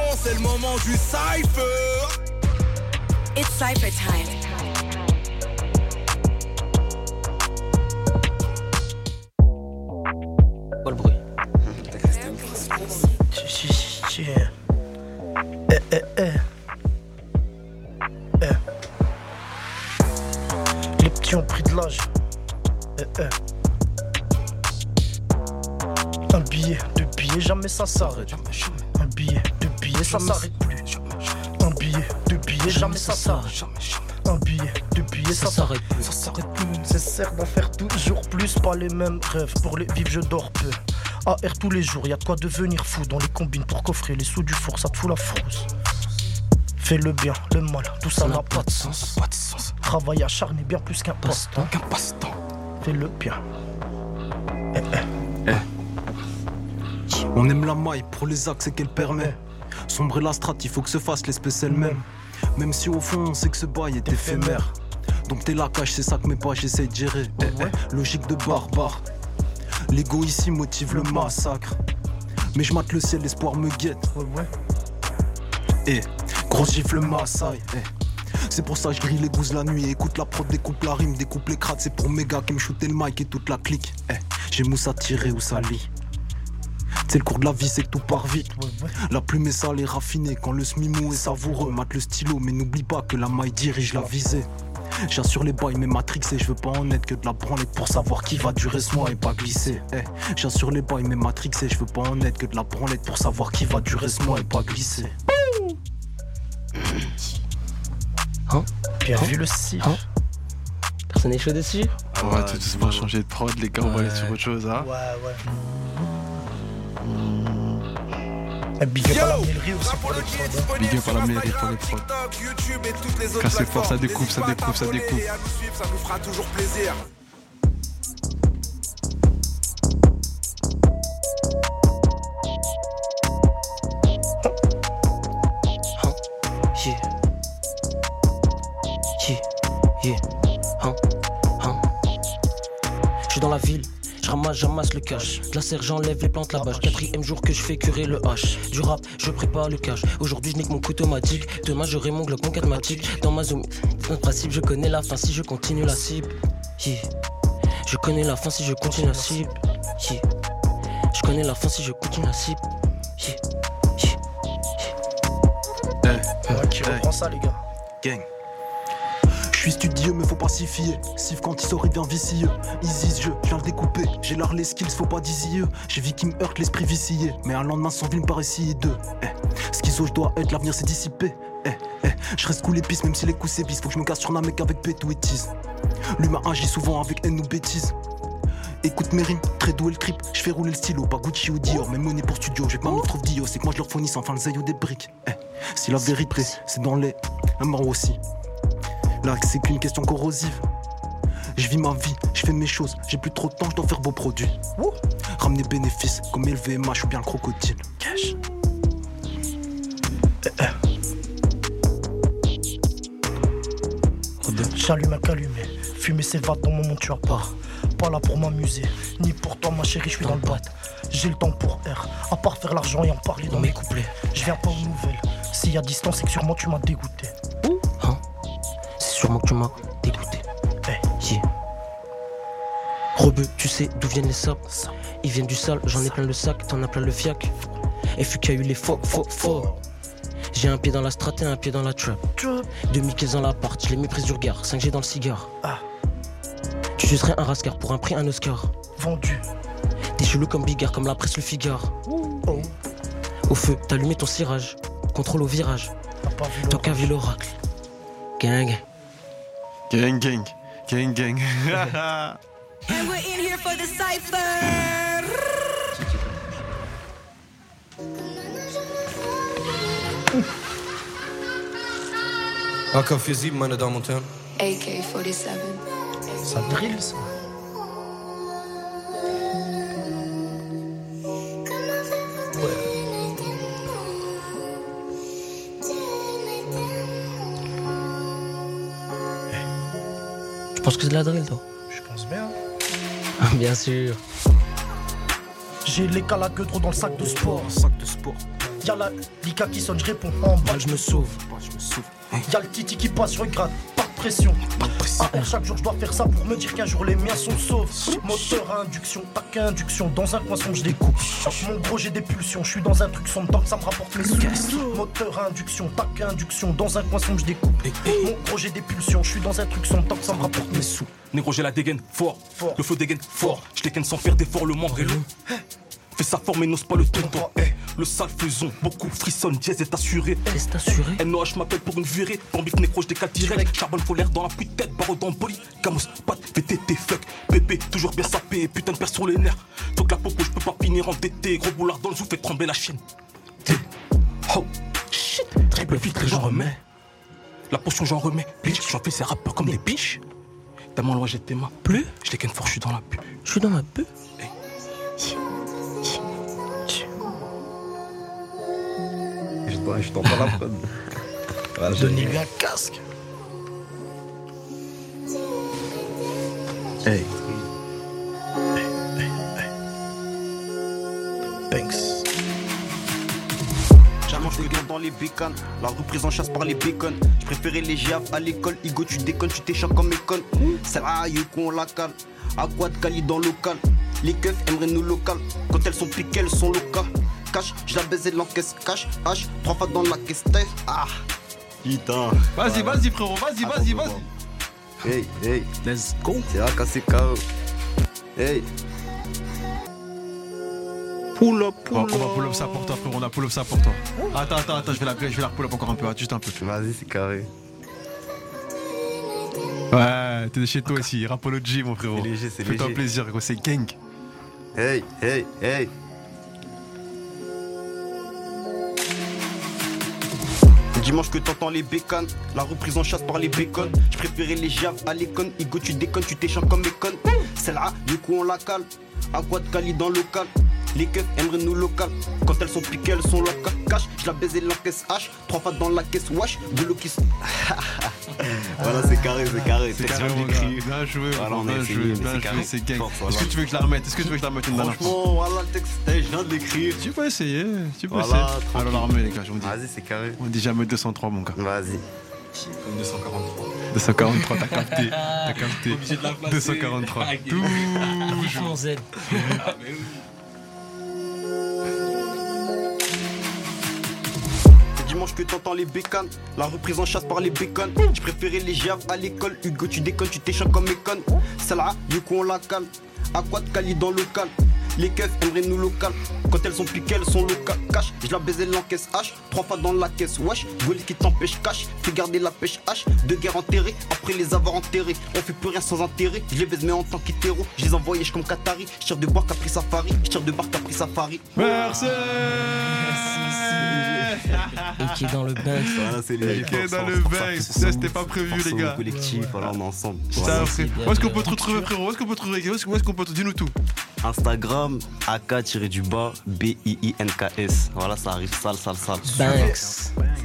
son, c'est le moment du cypher. It's cypher time. Pas le bruit. Eh, eh, eh. Eh. Les petits ont pris de l'âge. Eh, eh. Un billet, deux billets, jamais ça s'arrête. Un billet, billets, ça s'arrête plus. Un billet, deux billets, jamais ça s'arrête. Un billet, deux billets, ça s'arrête plus. Ça s'arrête plus. Nécessaire d'en faire toujours plus, pas les mêmes rêves. Pour les vivre, je dors peu. AR tous les jours, y a de quoi devenir fou dans les combines pour coffrer les sous du four, ça te fout la frousse. Fais le bien, le mal, tout ça n'a pas de sens. Pas de sens. Travail acharné bien plus qu'un passe-temps. Qu'un passe-temps. Fais le bien. Eh, eh. On aime la maille pour les accès qu'elle permet. Sombrer la strate, il faut que se fasse l'espèce elle-même. Même si au fond on sait que ce bail est éphémère. Donc t'es la cache, c'est ça que mes pas j'essaye de gérer. Eh, eh, Logique de barbare. L'ego ici motive le massacre. Mais je mate le ciel, l'espoir me guette. Eh, gros gifle massaille. Eh. C'est pour ça que je grille les gousses la nuit. Écoute la prod, découpe la rime, découpe les crades. C'est pour mes gars qui me shootaient le mic et toute la clique. Eh, j'ai mousse à tirer ou ça lit. C'est le cours de la vie, c'est que tout part vite. La plume est sale et raffinée. Quand le smimou est savoureux, mate le stylo. Mais n'oublie pas que la maille dirige la visée. J'assure les bails, mais Matrix et je veux pas en être que de la branlette pour savoir qui va durer ce mois et pas glisser. Eh, J'assure les bails, mais Matrix et je veux pas en être que de la branlette pour savoir qui va durer ce mois et pas glisser. Hein Bien Hein vu le cif. Hein Personne n'est chaud dessus? Ah ouais, tout doucement changer de prod, les gars, on va aller sur autre chose, hein. Ouais, ouais. Eh, Big up à la mairie aussi pour les prods, hein. Big up à la mairie pour les prods. Autres Cassez fort, ça découpe, ça découpe, ça découpe. et à nous suivre, ça nous fera toujours plaisir. J'amasse le cash. De la serre, j'enlève les plantes là-bas. Quatrième jour que je fais curer le H. Du rap, je prépare le cash. Aujourd'hui, je nique mon couteau magique. Demain, j'aurai mon Glock, mon. Dans ma zone, dans le principe, je connais la fin si je continue la cible. Yeah. Je connais la fin si je continue la cible. Yeah. Je connais la fin si je continue la cible. Yeah. Qui reprend ça, les gars. Gang. Je suis studieux, mais faut pas s'y fier. Sif quand il sort, il devient vicieux. Jeu, je viens le découper. J'ai l'art, les skills, faut pas d'easy J'ai vu qui me heurte l'esprit vicié. Mais un lendemain sans vie me paraît si hideux. Eh, schizo, je dois être, l'avenir s'est dissipé. Eh, eh, je reste cool épice, même si les coups sévissent. Faut que je me casse sur un mec avec pétou et tease. L'humain agit souvent avec haine ou bêtise. Écoute mes rimes, très doué le trip, je fais rouler le stylo, pas Gucci ou Dior, même monnaie pour studio, je vais pas me trouve Dio, c'est que moi je leur fournis sans fin le zaï ou des briques. Eh, si la vérité, c'est dans les, un mort aussi. Là, c'est qu'une question corrosive. Je vis ma vie, je fais mes choses, j'ai plus trop de temps, je dois faire beaux produits. Ramener bénéfices, comme élever MH ou bien le crocodile. Cash. J'allume un calumet, fumer s'évade dans mon moment tu as part. Pas là pour m'amuser, ni pour toi ma chérie, je suis dans le bat. J'ai le temps pour R, à part faire l'argent et en parler dans mes couplets. Je viens pas aux nouvelles, s'il y a distance, c'est que sûrement tu m'as dégoûté. Sûrement que tu m'as dégoûté. Yeah. Rebeu, tu sais d'où viennent les sapes Ils viennent du sale, j'en ai plein le sac, t'en as plein le fiac. Et fut qu'il y a eu les faux, faux, faux. J'ai un pied dans la strat et un pied dans la trap. 2015 dans l'appart, je les méprise du regard, 5G dans le cigare. Tu sucerais un rascar pour un prix, un Oscar. Vendu. T'es chelou comme Bigard, comme la presse le Figare. Au feu, t'as allumé ton cirage. Contrôle au virage. Toi qu'à vu l'oracle. Gang. Gang, gang, gang, gang. And we're in here for the cypher. AK 47, meine Damen und Herren. AK-47. Ça drill ça. Penses que c'est de la drill, toi? Je pense bien. Bien sûr. J'ai les calagueux trop dans le sac de sport. Sac de sport. Y'a la Lika qui sonne, je réponds en balle, je me sauve. Y'a le Titi qui passe, je regarde, pression. AR, chaque jour je dois faire ça pour me dire qu'un jour les miens sont saufs. Moteur à induction, tac à induction, dans un coin sombre je découpe. Mon gros j'ai des pulsions, je suis dans un truc sombre tant que ça me rapporte mes sous. Moteur à induction, tac à induction, dans un coin sombre je découpe. Mon gros j'ai des pulsions, je suis dans un truc sombre tant que ça me rapporte mes sous. Négro, j'ai la dégaine fort. Fort. Le flow dégaine fort. Je dégaine sans faire d'effort, le membre est long. Fais sa forme et n'ose pas le tonton. Le sale faisons, beaucoup frissonne, dièse est assuré? Est assuré NOH m'appelle pour une virée. Bambif nécro, je décale direct. Charbonne faut l'air dans la de tête, barreau dans poli. Camos, pat, VTT, fuck. Pépé, toujours bien sapé, putain de père sur les nerfs. Faut que la popo, je peux pas finir en DT. Gros boulard dans le zoo, fait trembler la chaîne. T. Oh, shit. Triple filtre, j'en remets. La potion, j'en remets. Bitch, j'en fais ces rappeurs comme des biches. Tellement loin, j'ai tes mains. Plus? Je dégaine fort, je suis dans la pub. Je suis dans ma pub. Je t'en- je t'entends la prod. Voilà, je- Donnez-lui un casque. Hey. Banks. J'allonge le gars dans les bécanes, la reprise en chasse par les bacon. Je préférais les GAF à l'école, Igo tu déconnes, tu t'échappes comme école. C'est là, qu'on la cale, à quoi de Cali dans le local. Les keufs aimeraient nous local, quand elles sont piquées, elles sont locales. Cash, je la baise et l'encaisse, cash, H, trois fois dans la caisse. Ah, putain. Vas-y, vas-y, frérot, vas-y, vas-y, vas-y. Hey, hey, Let's go. c'est KO. Hey. Pull up, pull on, va, on va pull up ça pour toi, frérot. On a pull up ça pour toi. Attends, attends, attends, je vais la, je vais la pull up encore un peu, juste un peu. Vas-y, c'est carré. Ouais, t'es de chez toi ici. Rapology, mon frérot. C'est léger, c'est Fais-toi léger. plaisir, gros, c'est gang. Hey, hey, hey. Dimanche que t'entends les bécanes, la reprise en chasse par les bacon. Je préférais les javes à l'école. Igo, tu déconnes, tu t'échappes comme écon. C'est là, du coup, on la cale. À quoi de Cali dans le local. Les keufs aimeraient nous local. Quand elles sont piquées, elles sont locales. Cash, je la baise et l'encaisse H. Trois fois dans la caisse, wash. De l'eau qui se- Voilà, c'est carré, c'est carré. C'est carré, bien joué, Voilà, on a bien joué, bien c'est joué, carré. c'est gang. Est-ce que tu veux que je la remette? Est-ce que tu veux que je la remette une dernière fois? Franchement, voilà le texte, eh, je viens de l'écrire. Tu peux essayer, tu peux Voilà, essayer. Alors la remet, les gars, je vous dis. Vas-y, c'est carré. On dit jamais 203, mon gars. Vas-y. 243, t'as capté. T'as capté. 243. Tout. Vivement Z. Que t'entends les bécanes, la reprise en chasse par les bacon. Je préférais les javes à l'école, Hugo tu déconnes, tu t'échappes comme. C'est là, du coup on la cale, à quoi de Cali dans le local. Les keufs aimeraient nous local, quand elles sont piquées, elles sont locales. Cash, je la baise et l'encaisse H, trois fois dans la caisse, wesh. Goli qui t'empêche cash, fais garder la pêche H. Deux guerres enterrées, après les avoir enterrés. On fait plus rien sans intérêt, je les baise mais en tant qu'hétéro. Je les envoie comme Qatari, je tire de bois qu'a pris Safari, je tire de bar qu'a pris Safari. Merci. Et qui est dans le bain. Voilà, c'est les Ok, dans le bain. Ça, c'était pas prévu, les gars. collectif, voilà, on est ensemble. Où est-ce qu'on peut te retrouver, frérot? Où est-ce qu'on peut te retrouver Où est-ce où est-ce qu'on peut te Dis-nous tout. Instagram, AK-du-bas, B-I-I-N-K-S. Voilà, ça arrive sale, sale, sale.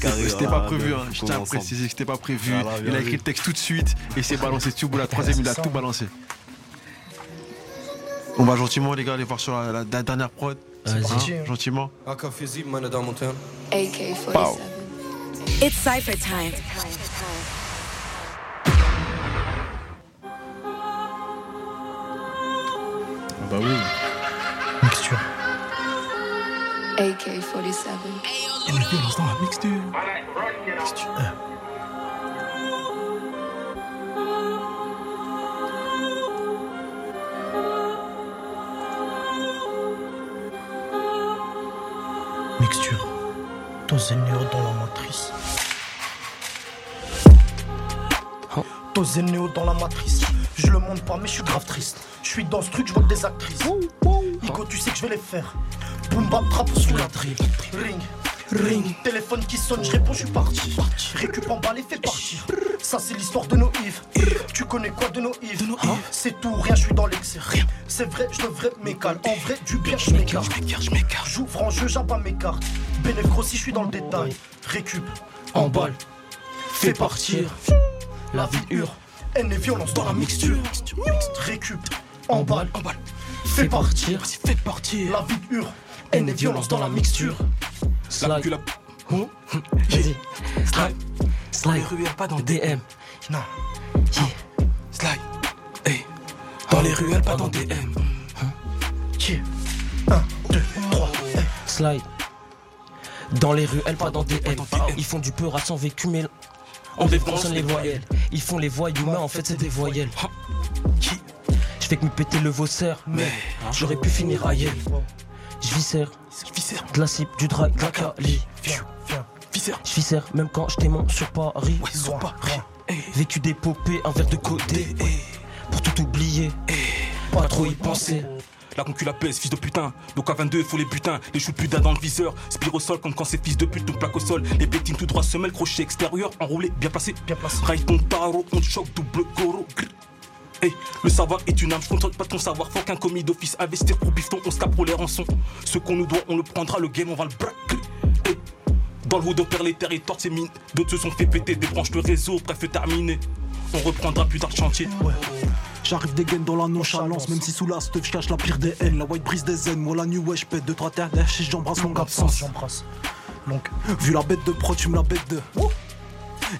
Carré, C'était voilà, pas prévu, hein. je tiens à préciser que c'était pas prévu. Il a écrit le texte tout de suite et s'est balancé tout. La troisième, il a tout balancé. On va gentiment, les gars, aller voir sur la, la- la dernière prod. Vas-y. Hein, gentiment. AK-47. It's Cypher time. Bah oui. Mixture. AK-47. Et violence dans la mixture. Mixture. Tosénéo dans la matrice. Tosénéo dans la matrice. Je le montre pas, mais je suis grave triste. Je suis dans ce truc, je vois des actrices. Igo, tu sais que je vais les faire. Boom bap trap sous la drill. Ring. Ring, téléphone qui sonne, je réponds, je suis parti. Récup en balle et fais partir. Ça, c'est l'histoire de nos Yves. Tu connais quoi de nos Yves C'est tout, rien, je suis dans l'excès. C'est vrai, je devrais m'écale. En vrai, du bien, je m'écarte. J'ouvre en jeu, j'abats mes cartes. Bénéf grossi, je suis dans le détail. Récup, en balle, fais partir. La vie hurle, haine et violence dans la mixture. Récup, en balle, fais partir. Fais partir. La vie hurle, haine et violence dans la mixture. La Slide. la... Vas-y. Slide. Dans les Slide. ruelles, pas dans le DM. Non. Slide. Hey. Dans les ruelles, pas dans DM. Qui 1, 2, 3. Slide. Dans les rues, elles pas dans des DM. Ils font du peur à sans vécu, mais on défonce les voyelles. Ils font les voyous, mais en fait c'est des voyelles. Je fais que me péter le vaussaire, mais j'aurais pu finir ailleurs. Je Viscère. de la cible, du drag, de la cali. Je viscère même quand je démon sur Paris. Ouais, pas rien. Hey. Vécu d'épopée, un verre de côté. Pour tout oublier, pas trop y penser. La concu la pèse, fils de putain. Donc à 22, faut les butins. Les choux de putain dans le viseur. Spire au sol comme quand c'est fils de pute, donc plaque au sol. Les bettines tout droit, semelle, crochet extérieur, enroulé, bien placé. Bien placé. Raille ton tarot, on choque, double goro. Hey, le savoir est une âme, je compte pas ton savoir. Faut qu'un commis d'office investir pour bifton, on se tape pour les rançons. Ce qu'on nous doit, on le prendra, le game, on va le braquer. Hey. Dans le hood, on perd les territoires, c'est mine. D'autres se sont fait péter, débranche le réseau, bref, terminé. On reprendra plus tard le chantier. J'arrive des gains dans la nonchalance, même si sous la stuff je cache la pire des haines. La white brise des haines, moi la nuit ouais je pète 2 trois terres et j'embrasse longue absence. J'embrasse. Donc, Vu la bête de prod, tu me la bête de.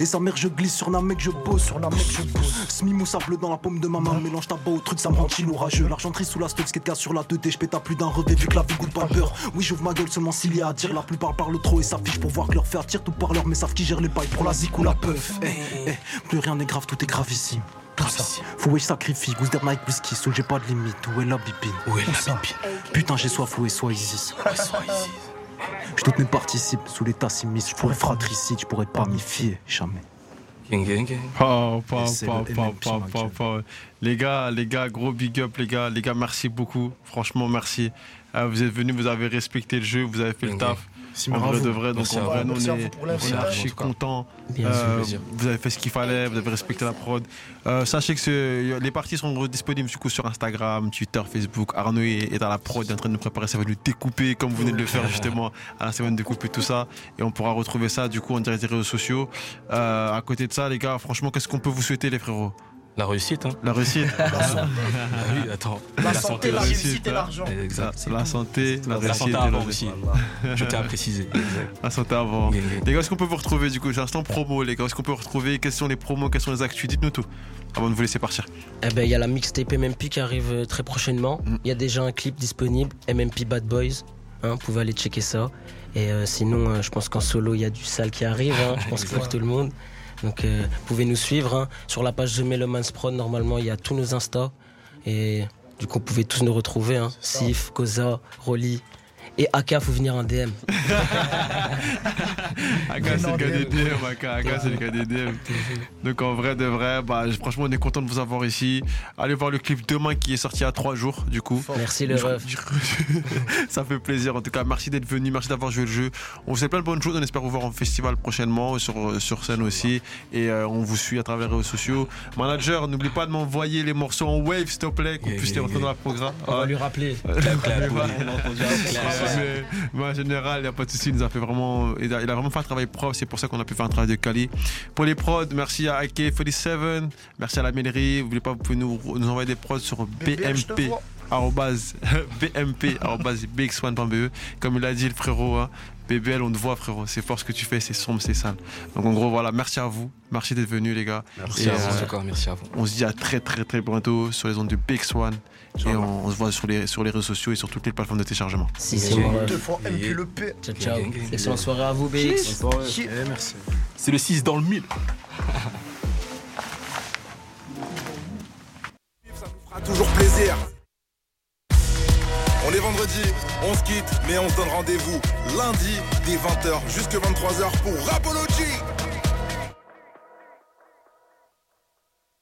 Et sa mère, je glisse sur la mec, je pose. sur la mec, je pose. Smimou sable dans la paume de ma main, mélange tabac au truc, ça me rend chill orageux. L'argenterie sous la stuff, skate sur la 2D, je pète à plus d'un revêt vu que la vie goûte pas beurre. Oui, j'ouvre ma gueule seulement s'il y a à dire. La plupart parlent trop et s'affichent pour voir que leur fait attire tout par leur, mais savent qui gère les bails pour la zik ou la peuf. Eh, eh, plus rien n'est grave, tout est gravissime. Tout ça. Faut je sacrifie, goose der Nike whisky, soul, j'ai pas de limite. Où est la bipine Où est la bipine Putain, j'ai soif, où est soit Isis Je toutes mes participes sous l'état simis, je pourrais fratricide, je pourrais pas m'y fier, jamais. Oh, pas, pas, pas. Les gars, les gars, gros big up, les gars, les gars, merci beaucoup. Franchement, merci. Euh, vous êtes venus, vous avez respecté le jeu, vous avez fait le taf. Si, En bravo. vrai de vrai, donc on à vous est, on est archi. Bien Euh, vous avez fait ce qu'il fallait, vous avez respecté la prod. Euh, sachez que ce- les parties seront disponibles du coup sur Instagram, Twitter, Facebook. Arnaud est, à la prod, est en train de nous préparer, ça va nous découper comme vous venez de le faire justement. À la semaine de découper tout ça et on pourra retrouver ça du coup en direct des réseaux sociaux. Euh, à côté de ça, les gars, franchement, qu'est-ce qu'on peut vous souhaiter, les frérots? La réussite, hein. La réussite, Ah oui, attends. La santé, la réussite, réussite et l'argent. la, Exact. la santé, la La réussite, santé et avant la- aussi. Je tiens à préciser. La santé avant. Les gars, est-ce qu'on peut vous retrouver du coup? J'ai instant promo, les gars. Est-ce qu'on peut vous retrouver? Quels sont les promos? Quels sont les actus? Dites-nous tout avant de vous laisser partir. Eh ben, il y a la mixtape MMP qui arrive euh, très prochainement. Il Mm. y a déjà un clip disponible, MMP Bad Boys. Hein, vous pouvez aller checker ça. Et euh, sinon, euh, je pense qu'en solo, il y a du sale qui arrive. hein, je pense pour tout le monde. Donc, euh, vous pouvez nous suivre hein. sur la page The Meloman's Prod. Normalement, il y a tous nos Insta. Et du coup, vous pouvez tous nous retrouver. Hein. Sif, Koza, Rolly. Et Aka, faut venir en DM. Aka, c'est le gars des DM. C'est le gars des DM. Donc en vrai de vrai, bah, franchement, on est content de vous avoir ici. Allez voir le clip demain qui est sorti à 3 jours, du coup. Merci le ref. Ça fait plaisir. En tout cas, merci d'être venu, merci d'avoir joué le jeu. On vous fait plein de bonnes choses. On espère vous voir en festival prochainement, sur, sur scène aussi. Et euh, on vous suit à travers les réseaux sociaux. Manager, n'oublie pas de m'envoyer les morceaux en wave, s'il te plaît, qu'on Yeah, puisse les yeah, rentrer yeah. dans la programme. On va Ah, lui rappeler. En général, il n'y a pas de souci. Il nous a fait vraiment, il a, il a vraiment fait un travail C'est pour ça qu'on a pu faire un travail de quali. Pour les prods, merci à AK47. Merci à la mairie. N'oubliez pas, vous pouvez nous, nous envoyer des prods sur BMP. vois. arrobase, BMP, arrobase, BX1.be. E. Comme il a dit le frérot, hein, BBL, on te voit frérot. C'est fort ce que tu fais, c'est sombre, c'est sale. Donc en gros, voilà, merci à vous. Merci d'être venus les gars. Merci Et, à vous, euh, merci à vous. on se dit à très très très bientôt sur les ondes de BX1. Et on, on se voit sur les, sur les réseaux sociaux et sur toutes les plateformes de téléchargement. Si, c'est. Deux fois yeah. le P. Ciao, ciao. Excellente soirée à vous, BX. merci. C'est le 6 dans le 1000. Ça nous fera toujours plaisir. On est vendredi, on se quitte, mais on se donne rendez-vous lundi dès 20h jusqu'à 23h pour Rapology.